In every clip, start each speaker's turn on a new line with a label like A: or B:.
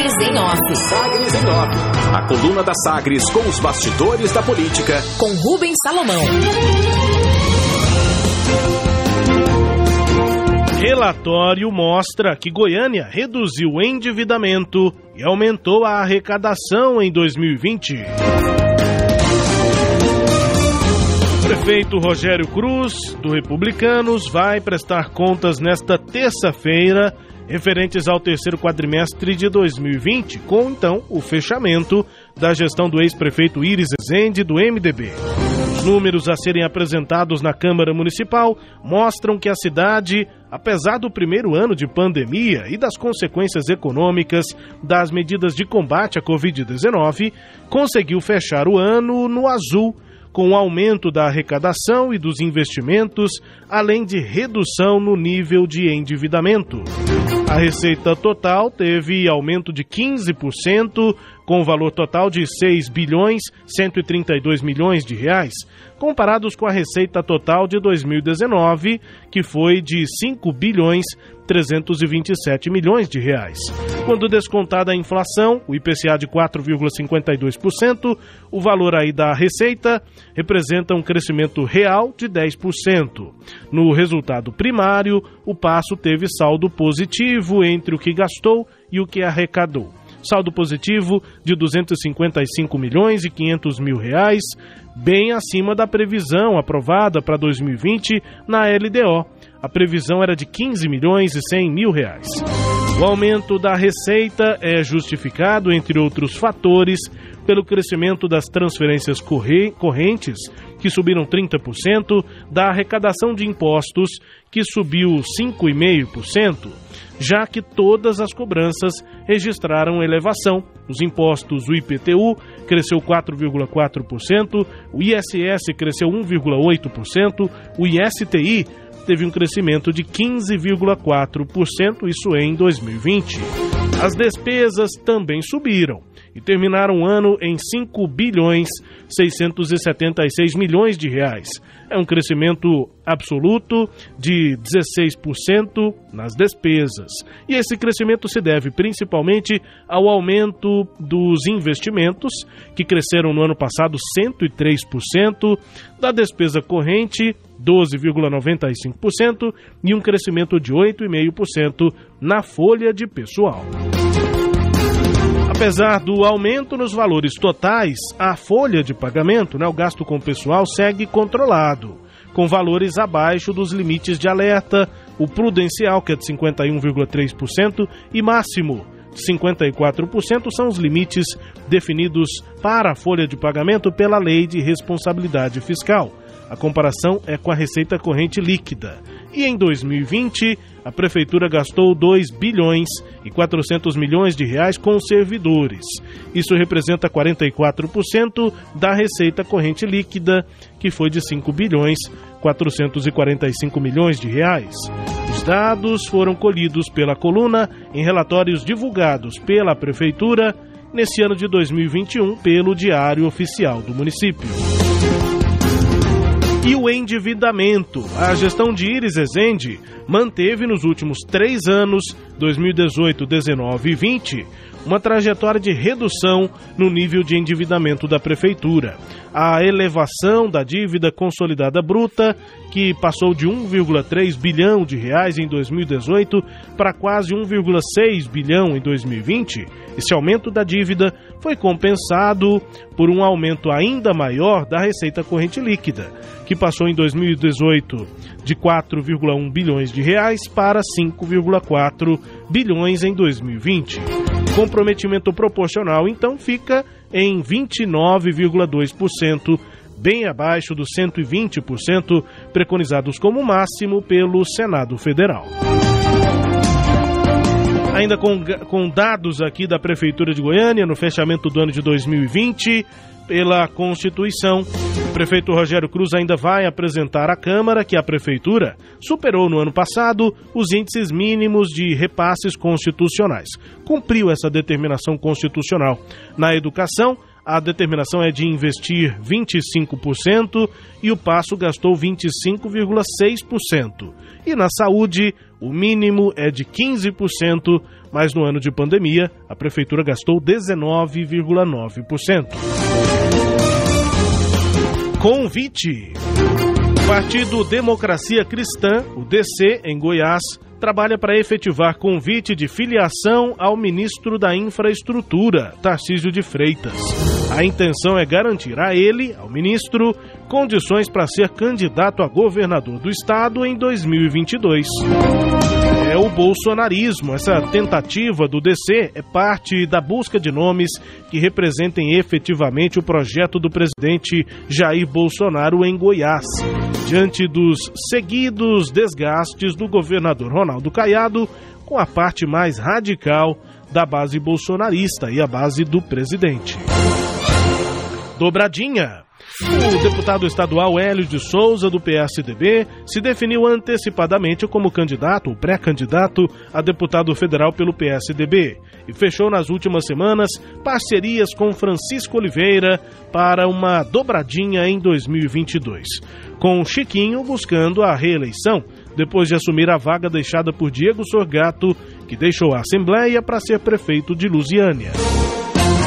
A: Sagres em Off.
B: Sagres em Off. A coluna da Sagres com os bastidores da política.
A: Com Rubens Salomão.
C: Relatório mostra que Goiânia reduziu o endividamento e aumentou a arrecadação em 2020. O prefeito Rogério Cruz, do Republicanos, vai prestar contas nesta terça-feira referentes ao terceiro quadrimestre de 2020, com então o fechamento da gestão do ex-prefeito Iris Ezende do MDB. Os números a serem apresentados na Câmara Municipal mostram que a cidade, apesar do primeiro ano de pandemia e das consequências econômicas das medidas de combate à Covid-19, conseguiu fechar o ano no azul com o aumento da arrecadação e dos investimentos, além de redução no nível de endividamento. A receita total teve aumento de 15%, com valor total de 6 bilhões 132 milhões de reais, comparados com a receita total de 2019, que foi de 5 bilhões 327 milhões de reais. Quando descontada a inflação, o IPCA de 4,52%, o valor aí da receita representa um crescimento real de 10%. No resultado primário, o passo teve saldo positivo entre o que gastou e o que arrecadou saldo positivo de 255 milhões e 500 mil reais, bem acima da previsão aprovada para 2020 na LDO. A previsão era de 15 milhões e 100 mil reais. O aumento da receita é justificado, entre outros fatores, pelo crescimento das transferências correntes, que subiram 30%, da arrecadação de impostos, que subiu 5,5%, já que todas as cobranças registraram elevação. Os impostos, o IPTU cresceu 4,4%, o ISS cresceu 1,8%, o ISTI teve um crescimento de 15,4%, isso em 2020. As despesas também subiram e terminaram o ano em 5 bilhões 676 milhões de reais. É um crescimento absoluto de 16% nas despesas. E esse crescimento se deve principalmente ao aumento dos investimentos, que cresceram no ano passado 103%, da despesa corrente 12,95% e um crescimento de 8,5% na folha de pessoal. Apesar do aumento nos valores totais, a folha de pagamento, né, o gasto com o pessoal, segue controlado, com valores abaixo dos limites de alerta, o prudencial, que é de 51,3%, e máximo, 54% são os limites definidos para a folha de pagamento pela Lei de Responsabilidade Fiscal. A comparação é com a receita corrente líquida. E em 2020, a prefeitura gastou 2 bilhões e 400 milhões de reais com servidores. Isso representa 44% da receita corrente líquida, que foi de 5 bilhões 445 milhões de reais. Os dados foram colhidos pela coluna em relatórios divulgados pela prefeitura nesse ano de 2021 pelo Diário Oficial do município. E o endividamento. A gestão de Iris Ezende manteve nos últimos três anos, 2018, 19 e 20, uma trajetória de redução no nível de endividamento da prefeitura. A elevação da dívida consolidada bruta, que passou de 1,3 bilhão de reais em 2018 para quase 1,6 bilhão em 2020, esse aumento da dívida foi compensado por um aumento ainda maior da receita corrente líquida, que passou em 2018 de 4,1 bilhões de reais para 5,4 bilhões em 2020. Comprometimento proporcional então fica em 29,2%, bem abaixo dos 120% preconizados como máximo pelo Senado Federal. Ainda com, com dados aqui da Prefeitura de Goiânia, no fechamento do ano de 2020, pela Constituição. O prefeito Rogério Cruz ainda vai apresentar à Câmara que a Prefeitura superou no ano passado os índices mínimos de repasses constitucionais. Cumpriu essa determinação constitucional. Na educação, a determinação é de investir 25% e o passo gastou 25,6%. E na saúde, o mínimo é de 15%, mas no ano de pandemia, a prefeitura gastou 19,9%. Convite. Partido Democracia Cristã, o DC, em Goiás, trabalha para efetivar convite de filiação ao ministro da Infraestrutura, Tarcísio de Freitas. A intenção é garantir a ele, ao ministro, condições para ser candidato a governador do estado em 2022. O bolsonarismo. Essa tentativa do DC é parte da busca de nomes que representem efetivamente o projeto do presidente Jair Bolsonaro em Goiás. Diante dos seguidos desgastes do governador Ronaldo Caiado com a parte mais radical da base bolsonarista e a base do presidente. Dobradinha. O deputado estadual Hélio de Souza, do PSDB, se definiu antecipadamente como candidato, pré-candidato, a deputado federal pelo PSDB e fechou nas últimas semanas parcerias com Francisco Oliveira para uma dobradinha em 2022, com Chiquinho buscando a reeleição depois de assumir a vaga deixada por Diego Sorgato, que deixou a Assembleia para ser prefeito de Lusiânia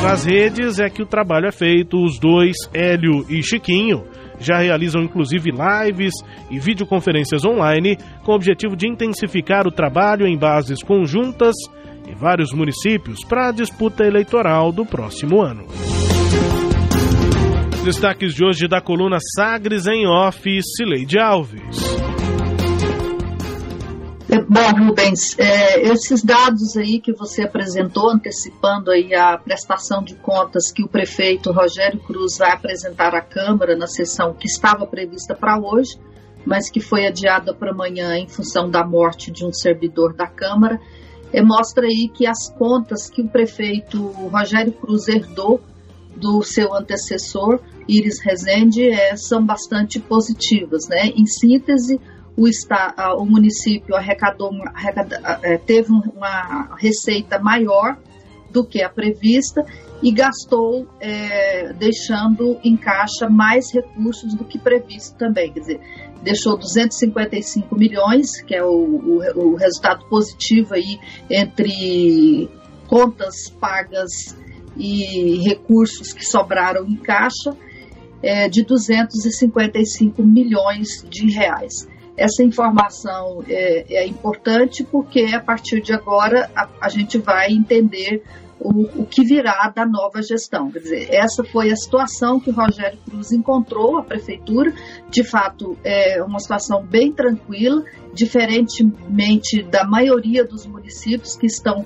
C: nas redes é que o trabalho é feito. Os dois, Hélio e Chiquinho, já realizam inclusive lives e videoconferências online com o objetivo de intensificar o trabalho em bases conjuntas em vários municípios para a disputa eleitoral do próximo ano. Destaques de hoje da coluna Sagres em Off, Cileide Alves.
D: Bom, Rubens, é, esses dados aí que você apresentou, antecipando aí a prestação de contas que o prefeito Rogério Cruz vai apresentar à Câmara na sessão que estava prevista para hoje, mas que foi adiada para amanhã em função da morte de um servidor da Câmara, é, mostra aí que as contas que o prefeito Rogério Cruz herdou do seu antecessor, Iris Rezende, é, são bastante positivas. Né? Em síntese, o, está, o município arrecadou, é, teve uma receita maior do que a prevista e gastou, é, deixando em caixa mais recursos do que previsto também. Quer dizer, deixou 255 milhões, que é o, o, o resultado positivo aí entre contas pagas e recursos que sobraram em caixa, é, de 255 milhões de reais. Essa informação é, é importante porque a partir de agora a, a gente vai entender o, o, que virá da nova gestão. Quer dizer, essa foi a situação que o Rogério Cruz encontrou, a prefeitura. De fato, é uma situação bem tranquila, diferentemente da maioria dos municípios que estão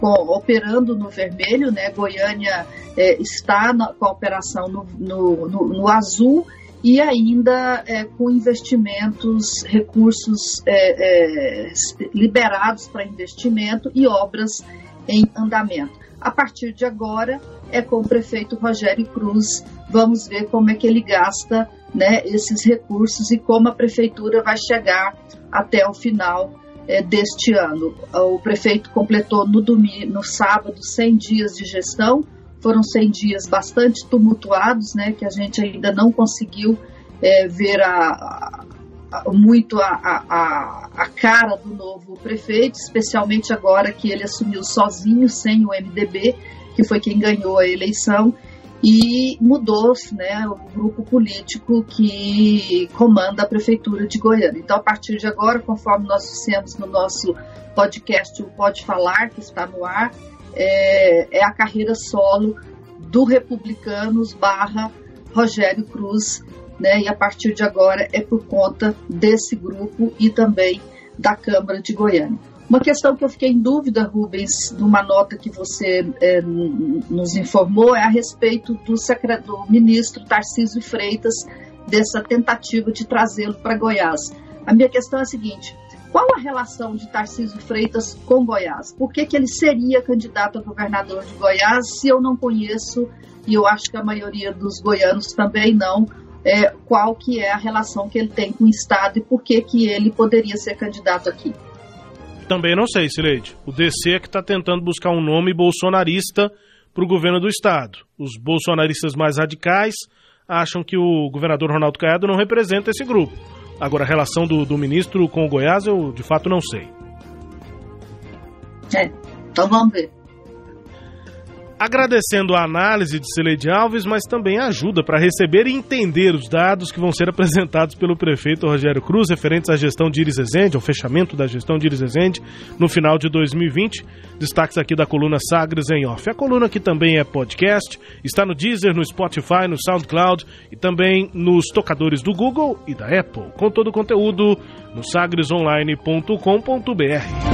D: operando no vermelho, né? Goiânia é, está na, com a operação no, no, no, no azul e ainda é, com investimentos, recursos é, é, liberados para investimento e obras em andamento. A partir de agora, é com o prefeito Rogério Cruz, vamos ver como é que ele gasta né, esses recursos e como a prefeitura vai chegar até o final é, deste ano. O prefeito completou no, domingo, no sábado 100 dias de gestão, foram 100 dias bastante tumultuados, né, que a gente ainda não conseguiu é, ver a, a, muito a, a, a cara do novo prefeito, especialmente agora que ele assumiu sozinho, sem o MDB, que foi quem ganhou a eleição, e mudou né, o grupo político que comanda a prefeitura de Goiânia. Então, a partir de agora, conforme nós dissemos no nosso podcast, o Pode Falar, que está no ar, é, é a carreira solo do Republicanos barra Rogério Cruz, né? E a partir de agora é por conta desse grupo e também da Câmara de Goiânia. Uma questão que eu fiquei em dúvida, Rubens, numa nota que você é, nos informou, é a respeito do, do ministro Tarcísio Freitas, dessa tentativa de trazê-lo para Goiás. A minha questão é a seguinte: qual a relação de Tarcísio Freitas com Goiás? Por que, que ele seria candidato a governador de Goiás se eu não conheço, e eu acho que a maioria dos goianos também não, é, qual que é a relação que ele tem com o Estado e por que, que ele poderia ser candidato aqui?
C: Também não sei, Sileide. O DC é que está tentando buscar um nome bolsonarista para o governo do estado. Os bolsonaristas mais radicais acham que o governador Ronaldo Caiado não representa esse grupo. Agora, a relação do, do ministro com o Goiás, eu de fato não sei.
D: É, então vamos ver
C: agradecendo a análise de Celeide Alves, mas também ajuda para receber e entender os dados que vão ser apresentados pelo prefeito Rogério Cruz referentes à gestão de Iris Ezende, ao fechamento da gestão de Iris Ezende no final de 2020. Destaques aqui da coluna Sagres em Off. A coluna que também é podcast, está no Deezer, no Spotify, no SoundCloud e também nos tocadores do Google e da Apple, com todo o conteúdo no sagresonline.com.br.